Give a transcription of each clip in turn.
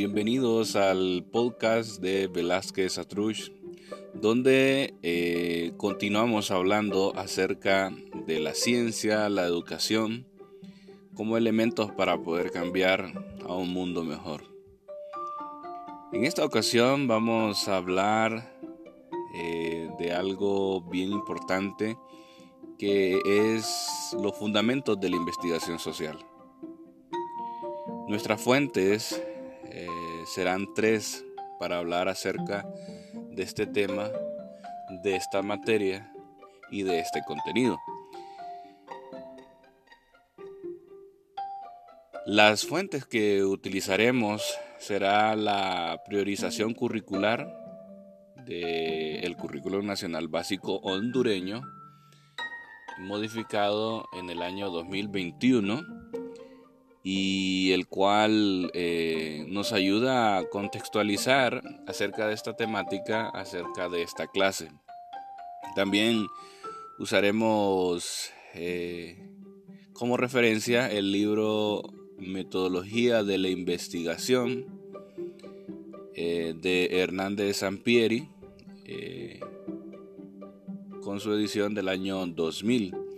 bienvenidos al podcast de Velázquez Atrush, donde eh, continuamos hablando acerca de la ciencia, la educación, como elementos para poder cambiar a un mundo mejor. En esta ocasión vamos a hablar eh, de algo bien importante que es los fundamentos de la investigación social. Nuestras fuentes serán tres para hablar acerca de este tema, de esta materia y de este contenido. Las fuentes que utilizaremos será la priorización curricular del currículo nacional básico hondureño, modificado en el año 2021 y el cual eh, nos ayuda a contextualizar acerca de esta temática, acerca de esta clase. También usaremos eh, como referencia el libro Metodología de la Investigación eh, de Hernández Sampieri, con su edición del año 2000.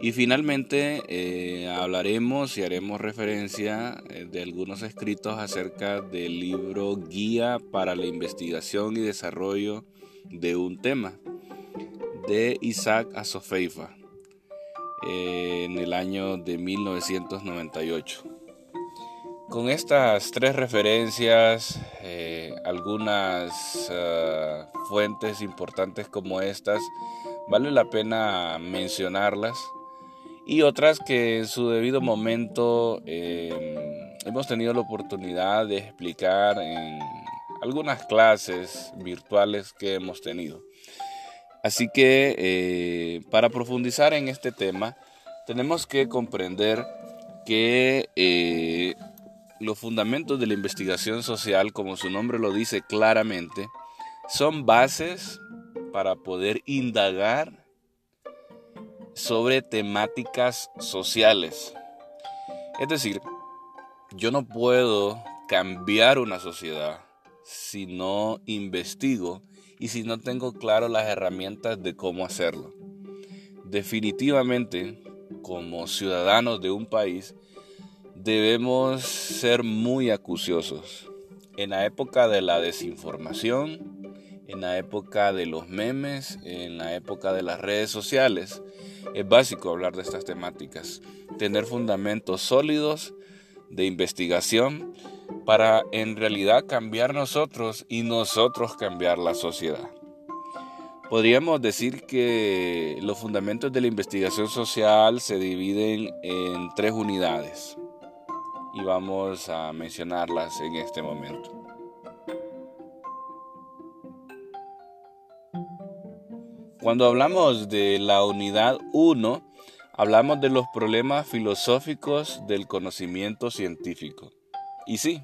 Y finalmente eh, hablaremos y haremos referencia eh, de algunos escritos acerca del libro Guía para la investigación y desarrollo de un tema de Isaac Asofeifa eh, en el año de 1998. Con estas tres referencias, algunas ah, fuentes importantes como estas, vale la pena mencionarlas y otras que en su debido momento em, hemos tenido la oportunidad de explicar en algunas clases virtuales que hemos tenido. Así que eh, para profundizar en este tema, tenemos que comprender que eh, los fundamentos de la investigación social, como su nombre lo dice claramente, son bases para poder indagar sobre temáticas sociales. Es decir, yo no puedo cambiar una sociedad si no investigo y si no tengo claro las herramientas de cómo hacerlo. Definitivamente, como ciudadanos de un país, debemos ser muy acuciosos. En la época de la desinformación, en la época de los memes, en la época de las redes sociales. Es básico hablar de estas temáticas, tener fundamentos sólidos de investigación para en realidad cambiar nosotros y nosotros cambiar la sociedad. Podríamos decir que los fundamentos de la investigación social se dividen en tres unidades y vamos a mencionarlas en este momento. Cuando hablamos de la unidad 1, hablamos de los problemas filosóficos del conocimiento científico. Y sí,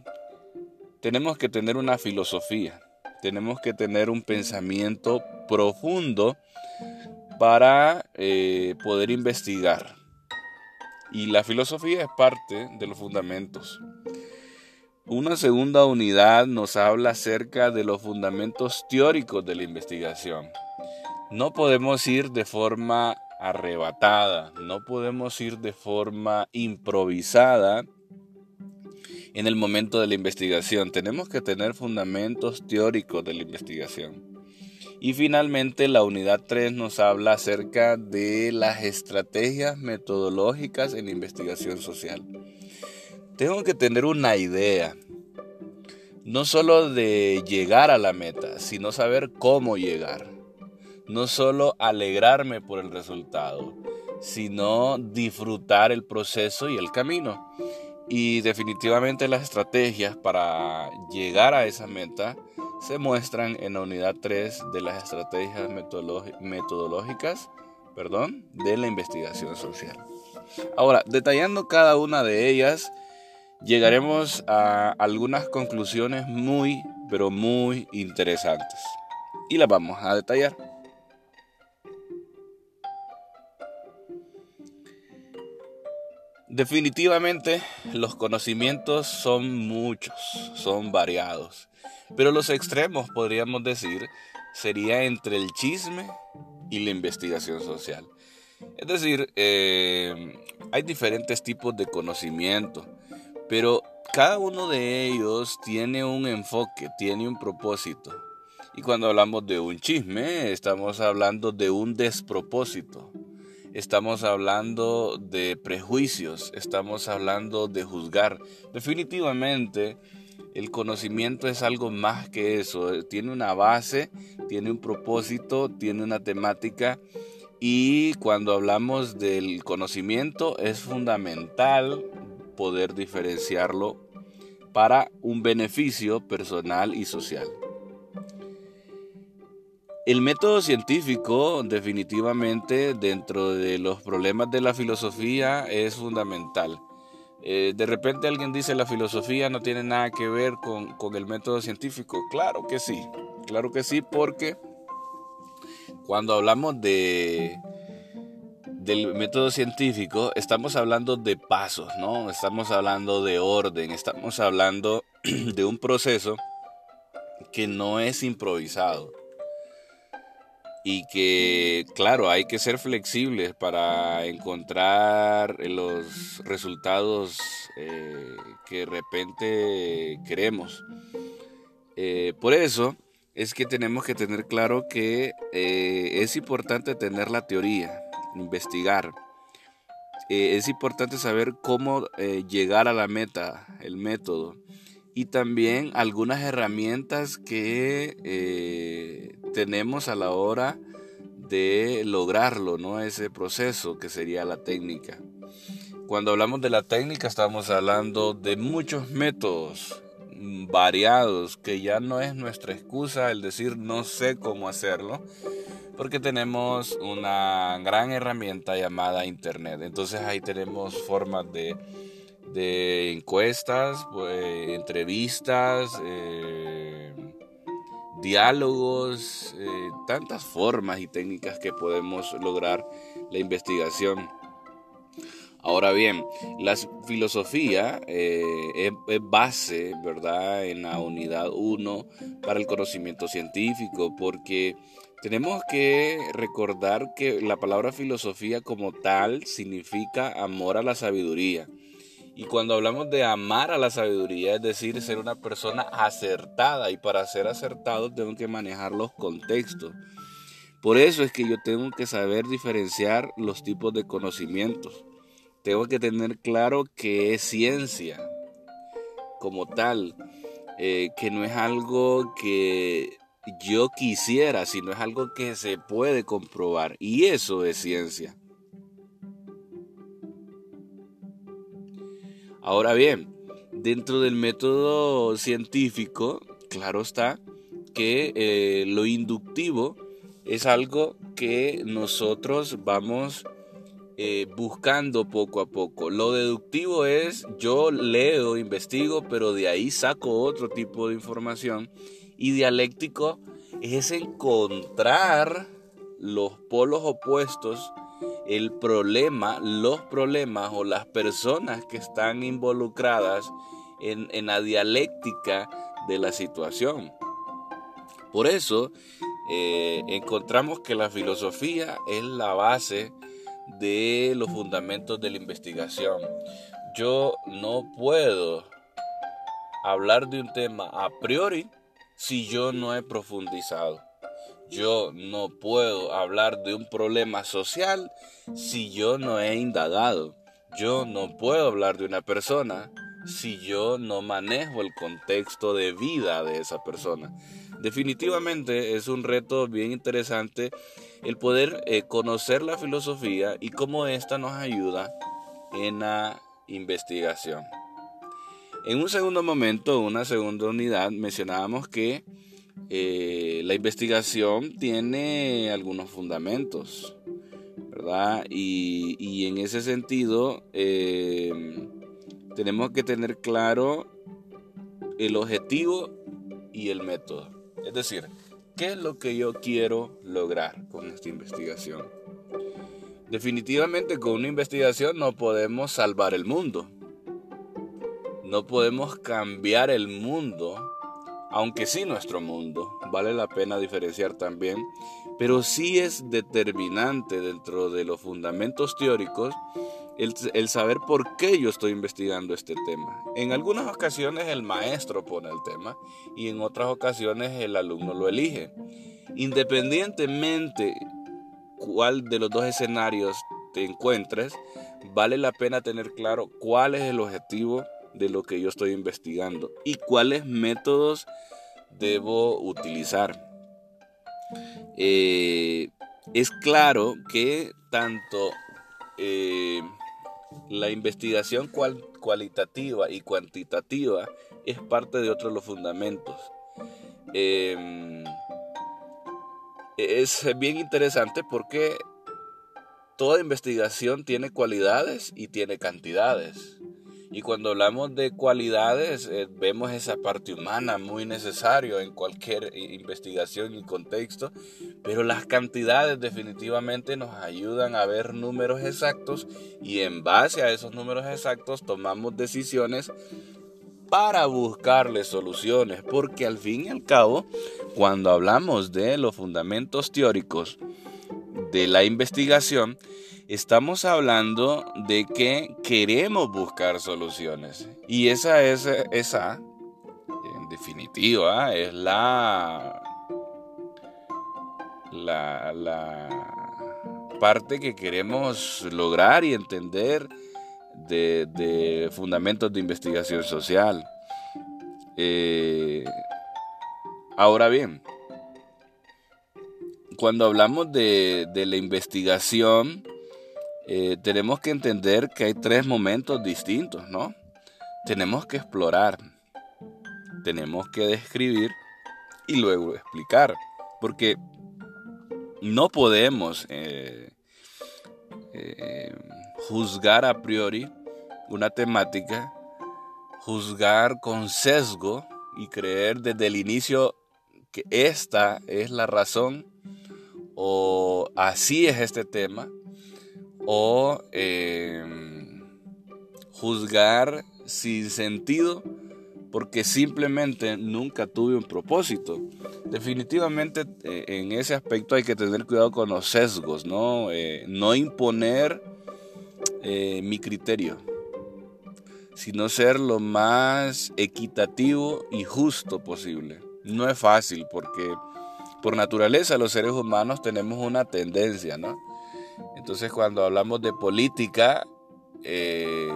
tenemos que tener una filosofía, tenemos que tener un pensamiento profundo para eh, poder investigar. Y la filosofía es parte de los fundamentos. Una segunda unidad nos habla acerca de los fundamentos teóricos de la investigación. No podemos ir de forma arrebatada, no podemos ir de forma improvisada en el momento de la investigación. Tenemos que tener fundamentos teóricos de la investigación. Y finalmente la unidad 3 nos habla acerca de las estrategias metodológicas en investigación social. Tengo que tener una idea, no solo de llegar a la meta, sino saber cómo llegar no solo alegrarme por el resultado, sino disfrutar el proceso y el camino. Y definitivamente las estrategias para llegar a esa meta se muestran en la unidad 3 de las estrategias metodológicas perdón, de la investigación social. Ahora, detallando cada una de ellas, llegaremos a algunas conclusiones muy, pero muy interesantes. Y las vamos a detallar. Definitivamente los conocimientos son muchos, son variados, pero los extremos podríamos decir sería entre el chisme y la investigación social. Es decir, eh, hay diferentes tipos de conocimiento, pero cada uno de ellos tiene un enfoque, tiene un propósito. Y cuando hablamos de un chisme, estamos hablando de un despropósito. Estamos hablando de prejuicios, estamos hablando de juzgar. Definitivamente, el conocimiento es algo más que eso. Tiene una base, tiene un propósito, tiene una temática. Y cuando hablamos del conocimiento es fundamental poder diferenciarlo para un beneficio personal y social. El método científico definitivamente dentro de los problemas de la filosofía es fundamental. Eh, de repente alguien dice la filosofía no tiene nada que ver con, con el método científico. Claro que sí, claro que sí, porque cuando hablamos de, del método científico, estamos hablando de pasos, ¿no? Estamos hablando de orden, estamos hablando de un proceso que no es improvisado y que, claro, hay que ser flexibles para encontrar los resultados eh, que de repente queremos. Eh, por eso es que tenemos que tener claro que eh, es importante tener la teoría, investigar. es importante saber cómo llegar a la meta, el método y también algunas herramientas que tenemos a la hora de lograrlo, ¿no? Ese proceso que sería la técnica. Cuando hablamos de la técnica estamos hablando de muchos métodos variados que ya no es nuestra excusa el decir no sé cómo hacerlo porque tenemos una gran herramienta llamada internet entonces ahí tenemos formas de de encuestas, pues, entrevistas, eh, diálogos, eh, tantas formas y técnicas que podemos lograr la investigación. Ahora bien, la filosofía eh, es, base, ¿verdad?, en la unidad 1 para el conocimiento científico, porque tenemos que recordar que la palabra filosofía como tal significa amor a la sabiduría. Y cuando hablamos de amar a la sabiduría, es decir, ser una persona acertada. Y para ser acertado tengo que manejar los contextos. Por eso es que yo tengo que saber diferenciar los tipos de conocimientos. Tengo que tener claro que es ciencia como tal, eh, que no es algo que yo quisiera, sino es algo que se puede comprobar. Y eso es ciencia. Ahora bien, dentro del método científico, claro está que eh, lo inductivo es algo que nosotros vamos eh, buscando poco a poco. Lo deductivo es yo leo, investigo, pero de ahí saco otro tipo de información. Y dialéctico es encontrar los polos opuestos el problema, los problemas o las personas que están involucradas en, la dialéctica de la situación. Por eso eh, encontramos que la filosofía es la base de los fundamentos de la investigación. Yo no puedo hablar de un tema a priori si yo no he profundizado. Yo no puedo hablar de un problema social si yo no he indagado. Yo no puedo hablar de una persona si yo no manejo el contexto de vida de esa persona. Definitivamente es un reto bien interesante el poder eh, conocer la filosofía y cómo ésta nos ayuda en la investigación. En un segundo momento, una segunda unidad, mencionábamos que eh, la investigación tiene algunos fundamentos, ¿verdad? Y, en ese sentido, eh, tenemos que tener claro el objetivo y el método. Es decir, ¿qué es lo que yo quiero lograr con esta investigación? Definitivamente con una investigación no podemos salvar el mundo. No podemos cambiar el mundo, aunque sí nuestro mundo. Vale la pena diferenciar también. Pero sí es determinante dentro de los fundamentos teóricos el, saber por qué yo estoy investigando este tema. En algunas ocasiones el maestro pone el tema y en otras ocasiones el alumno lo elige. Independientemente cuál de los dos escenarios te encuentres, vale la pena tener claro cuál es el objetivo de lo que yo estoy investigando y cuáles métodos debo utilizar. Eh, es claro que tanto eh, la investigación cualitativa y cuantitativa es parte de otro de los fundamentos. Em, es bien interesante porque toda investigación tiene cualidades y tiene cantidades. Y cuando hablamos de cualidades, eh, vemos esa parte humana muy necesario en cualquier investigación y contexto, pero las cantidades definitivamente nos ayudan a ver números exactos y en base a esos números exactos tomamos decisiones para buscarle soluciones, porque al fin y al cabo, cuando hablamos de los fundamentos teóricos de la investigación, estamos hablando de que queremos buscar soluciones. Y esa es, esa, en definitiva, es la, la, la parte que queremos lograr y entender de, fundamentos de investigación social. Eh, ahora bien, cuando hablamos de, de la investigación, eh, tenemos que entender que hay tres momentos distintos, ¿no? Tenemos que explorar, tenemos que describir y luego explicar, porque no podemos eh, eh, juzgar a priori una temática, juzgar con sesgo y creer desde el inicio que esta es la razón o así es este tema o em, juzgar sin sentido porque simplemente nunca tuve un propósito. Definitivamente eh, en ese aspecto hay que tener cuidado con los sesgos, no, eh, no imponer eh, mi criterio, sino ser lo más equitativo y justo posible. No es fácil porque por naturaleza los seres humanos tenemos una tendencia, ¿no? Entonces cuando hablamos de política, eh,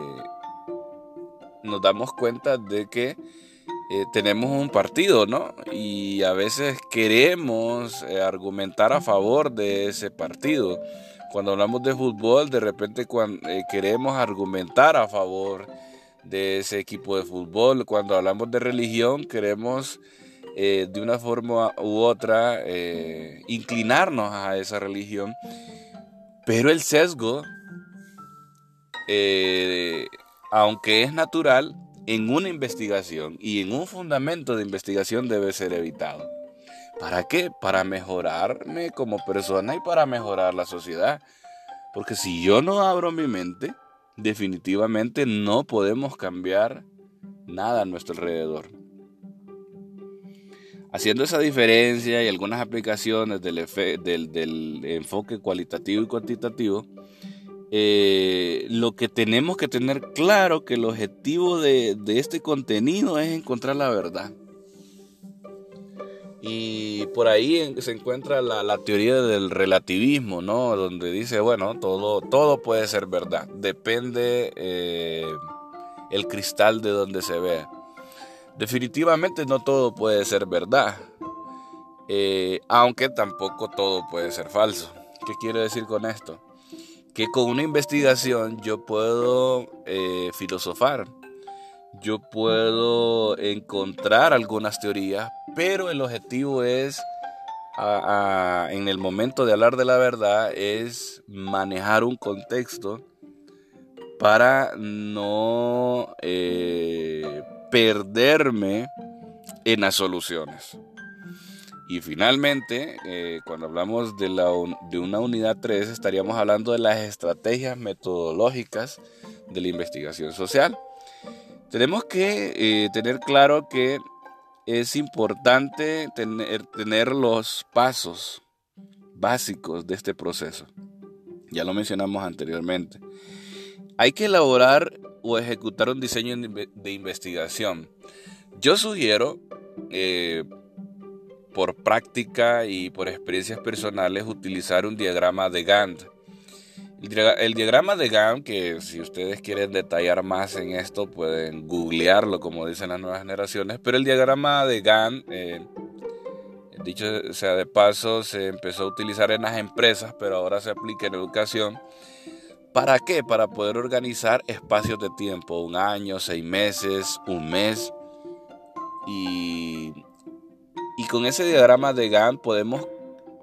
nos damos cuenta de que eh, tenemos un partido, ¿no? Y a veces queremos eh, argumentar a favor de ese partido. Cuando hablamos de fútbol, de repente queremos argumentar a favor de ese equipo de fútbol. Cuando hablamos de religión, queremos de una forma u otra inclinarnos a esa religión. Pero el sesgo, eh, aunque es natural, en una investigación y en un fundamento de investigación debe ser evitado. ¿Para qué? Para mejorarme como persona y para mejorar la sociedad. Porque si yo no abro mi mente, definitivamente no podemos cambiar nada a nuestro alrededor. Haciendo esa diferencia y algunas aplicaciones del, enfoque cualitativo y cuantitativo, eh, lo que tenemos que tener claro que el objetivo de, este contenido es encontrar la verdad. Y por ahí se encuentra la, teoría del relativismo, ¿no? Donde dice, bueno, todo, todo puede ser verdad. Depende eh, el cristal de donde se vea. Definitivamente no todo puede ser verdad, eh, aunque tampoco todo puede ser falso. ¿Qué quiero decir con esto? Que con una investigación yo puedo eh, filosofar, yo puedo encontrar algunas teorías, pero el objetivo es, en el momento de hablar de la verdad, es manejar un contexto para no eh, perderme en las soluciones. Y finalmente, eh, cuando hablamos de, la, de una unidad 3, estaríamos hablando de las estrategias metodológicas de la investigación social. Tenemos que eh, tener claro que es importante tener, tener los pasos básicos de este proceso. Ya lo mencionamos anteriormente. Hay que elaborar o ejecutar un diseño de investigación. Yo sugiero, eh, por práctica y por experiencias personales, utilizar un diagrama de Gantt. El, diagrama de Gantt, que si ustedes quieren detallar más en esto, pueden googlearlo, como dicen las nuevas generaciones, pero el diagrama de Gantt, eh, dicho sea de paso, se empezó a utilizar en las empresas, pero ahora se aplica en educación ¿Para qué? Para poder organizar espacios de tiempo, un año, seis meses, un mes. Y, con ese diagrama de Gantt podemos,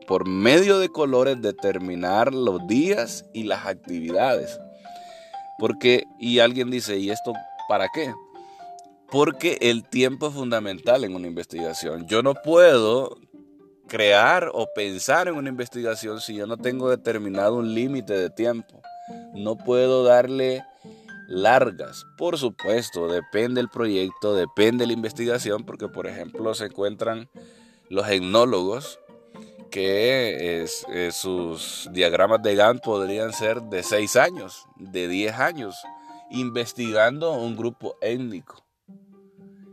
por medio de colores, determinar los días y las actividades. Porque, y alguien dice, ¿y esto para qué? Porque el tiempo es fundamental en una investigación. Yo no puedo crear o pensar en una investigación si yo no tengo determinado un límite de tiempo. No puedo darle largas. Por supuesto, depende del proyecto, depende la investigación, porque por ejemplo se encuentran los etnólogos que sus diagramas de Gantt podrían ser de 6 años, de 10 años, investigando un grupo étnico.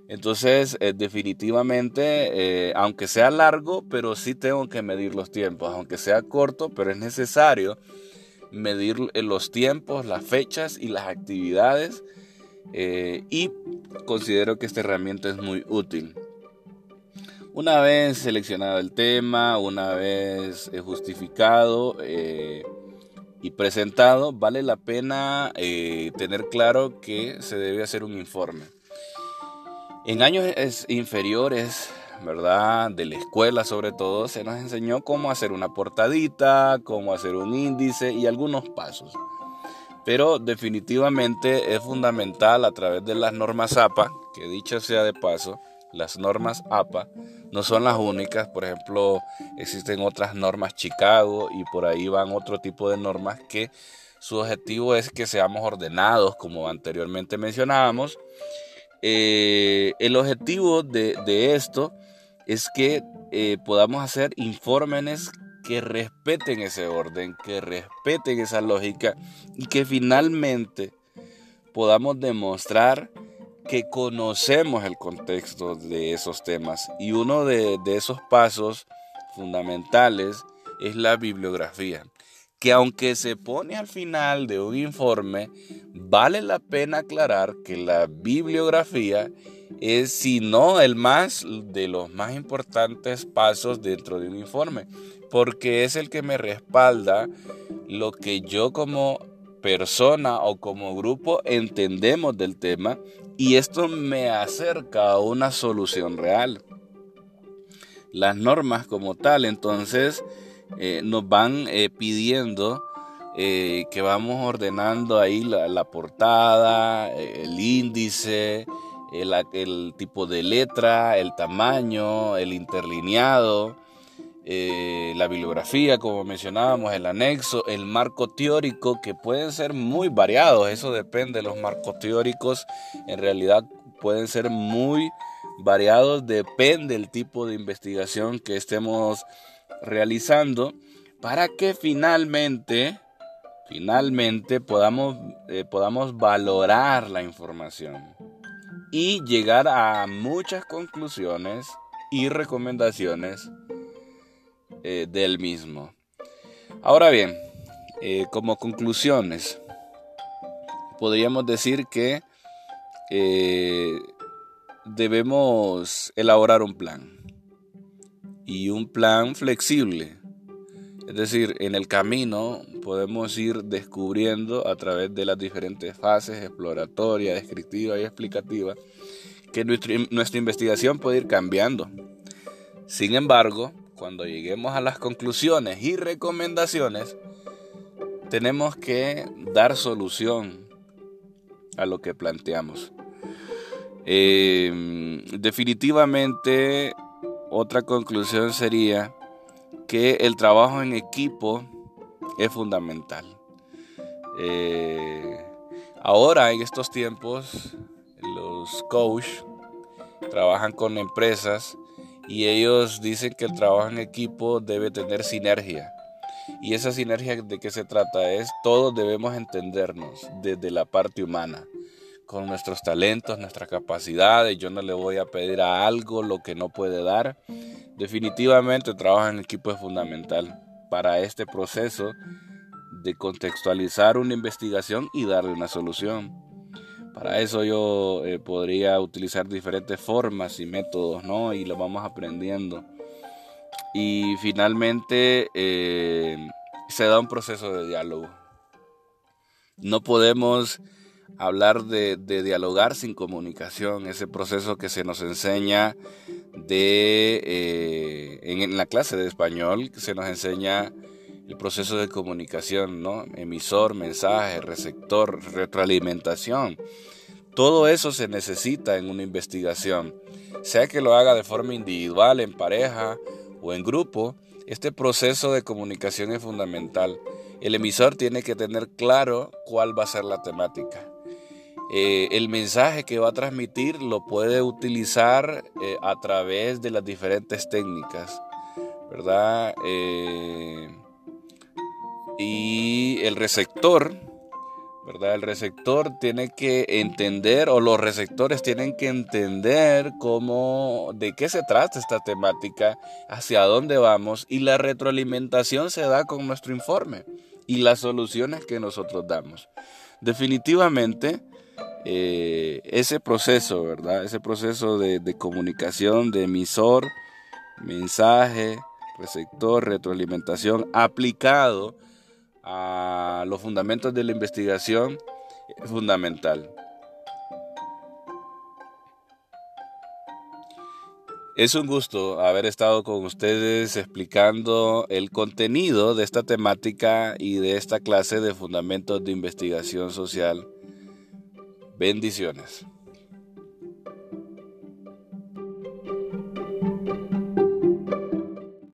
Entonces, eh, definitivamente, eh, aunque sea largo, pero sí tengo que medir los tiempos, aunque sea corto, pero es necesario medir eh, los tiempos, las fechas y las actividades eh, y considero que esta herramienta es muy útil. Una vez seleccionado el tema, una vez eh, justificado y presentado, vale la pena tener claro que se debe hacer un informe. En años inferiores ¿verdad? De la escuela sobre todo, se nos enseñó cómo hacer una portadita, cómo hacer un índice y algunos pasos. Pero definitivamente es fundamental a través de las normas APA, que dicha sea de paso, las normas APA no son las únicas, por ejemplo, existen otras normas Chicago y por ahí van otro tipo de normas que su objetivo es que seamos ordenados, como anteriormente mencionábamos. Eh, el objetivo de, de esto es que eh, podamos hacer informes que respeten ese orden, que respeten esa lógica y que finalmente podamos demostrar que conocemos el contexto de esos temas. Y uno de, de esos pasos fundamentales es la bibliografía, que aunque se pone al final de un informe, vale la pena aclarar que la bibliografía es, si no el más de los más importantes pasos dentro de un informe, porque es el que me respalda lo que yo como persona o como grupo entendemos del tema y esto me acerca a una solución real. Las normas como tal, entonces, eh, nos van eh, pidiendo eh, que vamos ordenando ahí la portada, el índice, el, tipo de letra, el tamaño, el interlineado, eh, la bibliografía, como mencionábamos, el anexo, el marco teórico, que pueden ser muy variados, eso depende, de los marcos teóricos. En realidad pueden ser muy variados, depende del tipo de investigación que estemos realizando, para que finalmente, finalmente podamos, eh, podamos valorar la información y llegar a muchas conclusiones y recomendaciones eh, del mismo. Ahora bien, eh, como conclusiones, podríamos decir que eh, debemos elaborar un plan y un plan flexible es decir, en el camino podemos ir descubriendo a través de las diferentes fases exploratoria, descriptiva y explicativa que nuestra, investigación puede ir cambiando. Sin embargo, cuando lleguemos a las conclusiones y recomendaciones, tenemos que dar solución a lo que planteamos. Eh, definitivamente otra conclusión sería que el trabajo en equipo es fundamental. Eh, ahora, en estos tiempos, los coach trabajan con empresas y ellos dicen que el trabajo en equipo debe tener sinergia. Y esa sinergia de qué se trata es todos debemos entendernos desde la parte humana con nuestros talentos, nuestras capacidades. Yo no le voy a pedir a algo lo que no puede dar. Definitivamente trabajar en equipo es fundamental para este proceso de contextualizar una investigación y darle una solución. Para eso yo eh, podría utilizar diferentes formas y métodos, ¿no? Y lo vamos aprendiendo. Y finalmente eh, se da un proceso de diálogo. No podemos hablar de, dialogar sin comunicación, ese proceso que se nos enseña de, eh, en, la clase de español, se nos enseña el proceso de comunicación, ¿no? Emisor, mensaje, receptor, retroalimentación. Todo eso se necesita en una investigación, sea que lo haga de forma individual, en pareja o en grupo, este proceso de comunicación es fundamental. El emisor tiene que tener claro cuál va a ser la temática. Eh, el mensaje que va a transmitir lo puede utilizar eh, a través de las diferentes técnicas, ¿verdad? Eh, y el receptor, ¿verdad? El receptor tiene que entender, o los receptores tienen que entender cómo, de qué se trata esta temática, hacia dónde vamos, y la retroalimentación se da con nuestro informe y las soluciones que nosotros damos. Definitivamente, eh, ese proceso, ¿verdad? Ese proceso de, de comunicación de emisor, mensaje, receptor, retroalimentación aplicado a los fundamentos de la investigación es fundamental. Es un gusto haber estado con ustedes explicando el contenido de esta temática y de esta clase de fundamentos de investigación social Bendiciones.